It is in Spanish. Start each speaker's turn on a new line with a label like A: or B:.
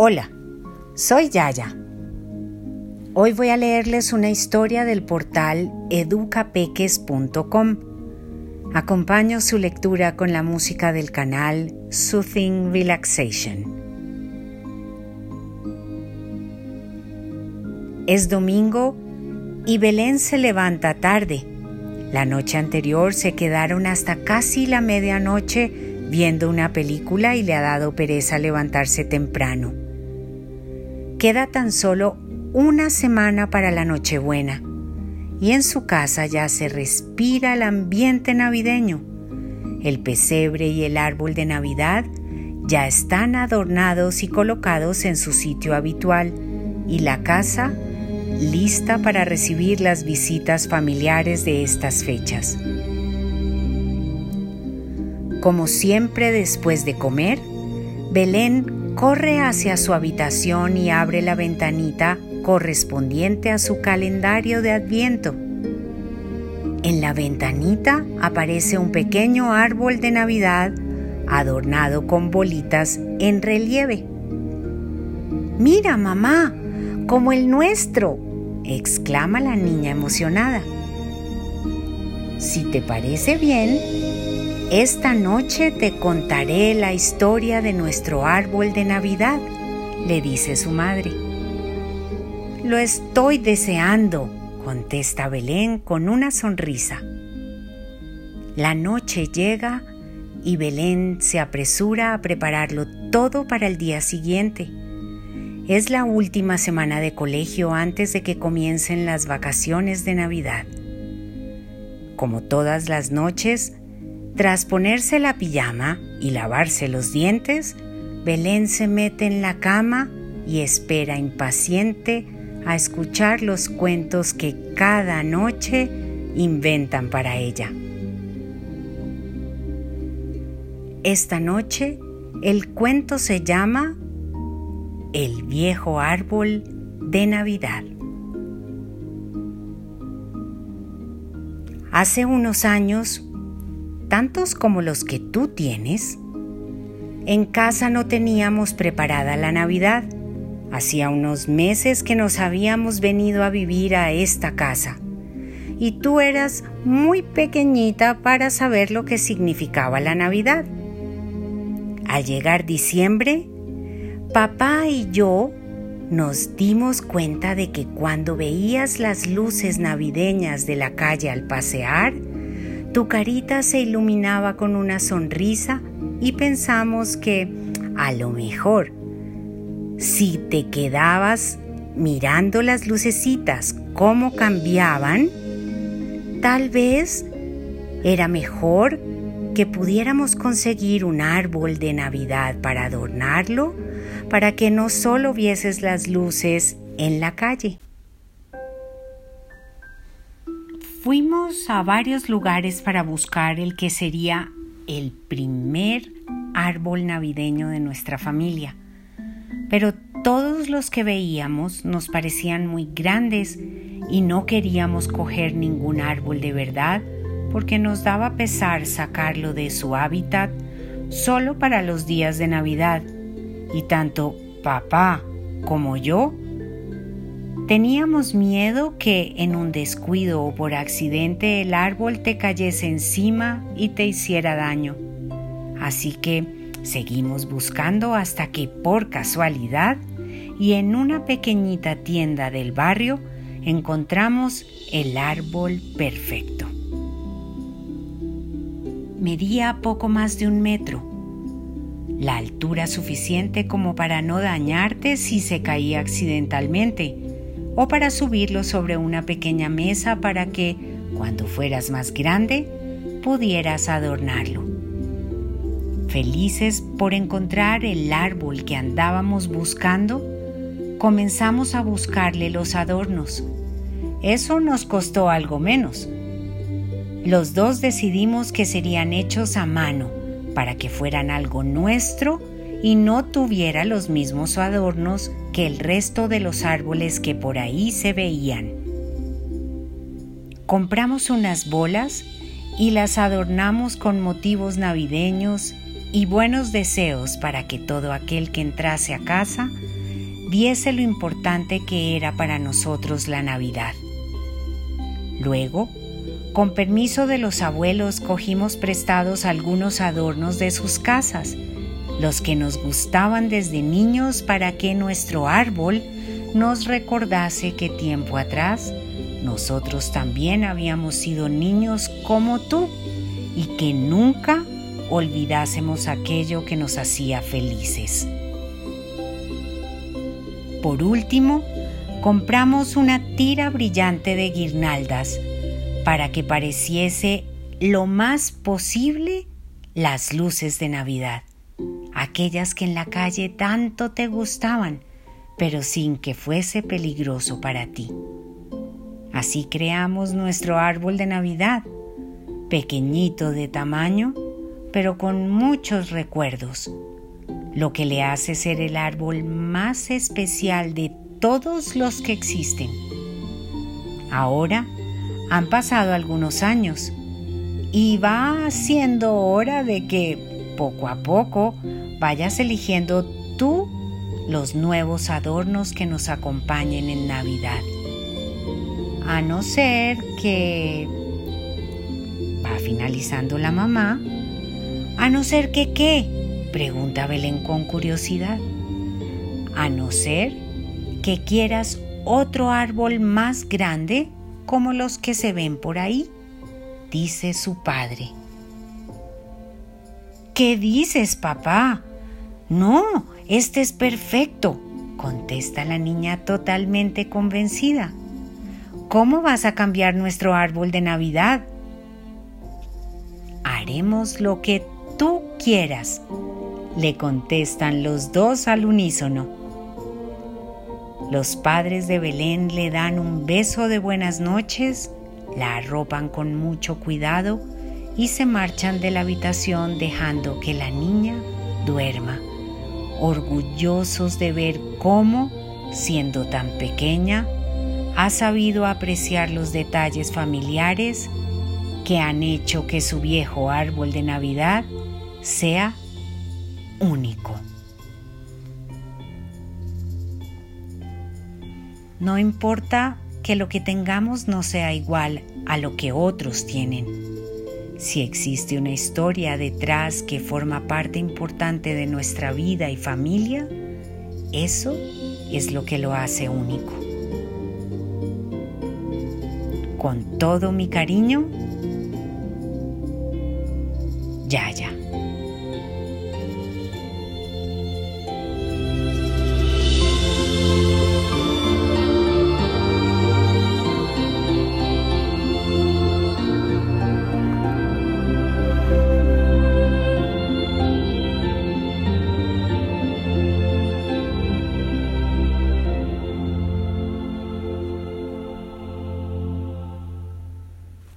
A: Hola, soy Yaya. Hoy voy a leerles una historia del portal educapeques.com. Acompaño su lectura con la música del canal Soothing Relaxation. Es domingo y Belén se levanta tarde. La noche anterior se quedaron hasta casi la medianoche viendo una película y le ha dado pereza levantarse temprano. Queda tan solo una semana para la Nochebuena y en su casa ya se respira el ambiente navideño. El pesebre y el árbol de Navidad ya están adornados y colocados en su sitio habitual y la casa lista para recibir las visitas familiares de estas fechas. Como siempre después de comer, Belén corre hacia su habitación y abre la ventanita correspondiente a su calendario de adviento. En la ventanita aparece un pequeño árbol de Navidad adornado con bolitas en relieve. Mira, mamá, como el nuestro, exclama la niña emocionada. Si te parece bien, esta noche te contaré la historia de nuestro árbol de Navidad, le dice su madre. Lo estoy deseando, contesta Belén con una sonrisa. La noche llega y Belén se apresura a prepararlo todo para el día siguiente. Es la última semana de colegio antes de que comiencen las vacaciones de Navidad. Como todas las noches, tras ponerse la pijama y lavarse los dientes, Belén se mete en la cama y espera impaciente a escuchar los cuentos que cada noche inventan para ella. Esta noche el cuento se llama El viejo árbol de Navidad. Hace unos años tantos como los que tú tienes. En casa no teníamos preparada la Navidad. Hacía unos meses que nos habíamos venido a vivir a esta casa. Y tú eras muy pequeñita para saber lo que significaba la Navidad. Al llegar diciembre, papá y yo nos dimos cuenta de que cuando veías las luces navideñas de la calle al pasear, tu carita se iluminaba con una sonrisa y pensamos que a lo mejor si te quedabas mirando las lucecitas cómo cambiaban, tal vez era mejor que pudiéramos conseguir un árbol de Navidad para adornarlo, para que no solo vieses las luces en la calle. Fuimos a varios lugares para buscar el que sería el primer árbol navideño de nuestra familia, pero todos los que veíamos nos parecían muy grandes y no queríamos coger ningún árbol de verdad porque nos daba pesar sacarlo de su hábitat solo para los días de Navidad. Y tanto papá como yo Teníamos miedo que en un descuido o por accidente el árbol te cayese encima y te hiciera daño. Así que seguimos buscando hasta que por casualidad y en una pequeñita tienda del barrio encontramos el árbol perfecto. Medía poco más de un metro, la altura suficiente como para no dañarte si se caía accidentalmente o para subirlo sobre una pequeña mesa para que, cuando fueras más grande, pudieras adornarlo. Felices por encontrar el árbol que andábamos buscando, comenzamos a buscarle los adornos. Eso nos costó algo menos. Los dos decidimos que serían hechos a mano para que fueran algo nuestro y no tuviera los mismos adornos que el resto de los árboles que por ahí se veían. Compramos unas bolas y las adornamos con motivos navideños y buenos deseos para que todo aquel que entrase a casa viese lo importante que era para nosotros la Navidad. Luego, con permiso de los abuelos, cogimos prestados algunos adornos de sus casas, los que nos gustaban desde niños para que nuestro árbol nos recordase que tiempo atrás nosotros también habíamos sido niños como tú y que nunca olvidásemos aquello que nos hacía felices. Por último, compramos una tira brillante de guirnaldas para que pareciese lo más posible las luces de Navidad, aquellas que en la calle tanto te gustaban, pero sin que fuese peligroso para ti. Así creamos nuestro árbol de Navidad, pequeñito de tamaño, pero con muchos recuerdos, lo que le hace ser el árbol más especial de todos los que existen. Ahora han pasado algunos años y va siendo hora de que poco a poco vayas eligiendo tú los nuevos adornos que nos acompañen en Navidad. A no ser que va finalizando la mamá, a no ser que qué, pregunta Belén con curiosidad. A no ser que quieras otro árbol más grande como los que se ven por ahí, dice su padre. ¿Qué dices, papá? No, este es perfecto, contesta la niña totalmente convencida. ¿Cómo vas a cambiar nuestro árbol de Navidad? Haremos lo que tú quieras, le contestan los dos al unísono. Los padres de Belén le dan un beso de buenas noches, la arropan con mucho cuidado y se marchan de la habitación dejando que la niña duerma, orgullosos de ver cómo, siendo tan pequeña, ha sabido apreciar los detalles familiares que han hecho que su viejo árbol de Navidad sea único. No importa que lo que tengamos no sea igual a lo que otros tienen. Si existe una historia detrás que forma parte importante de nuestra vida y familia, eso es lo que lo hace único. Con todo mi cariño, Yaya.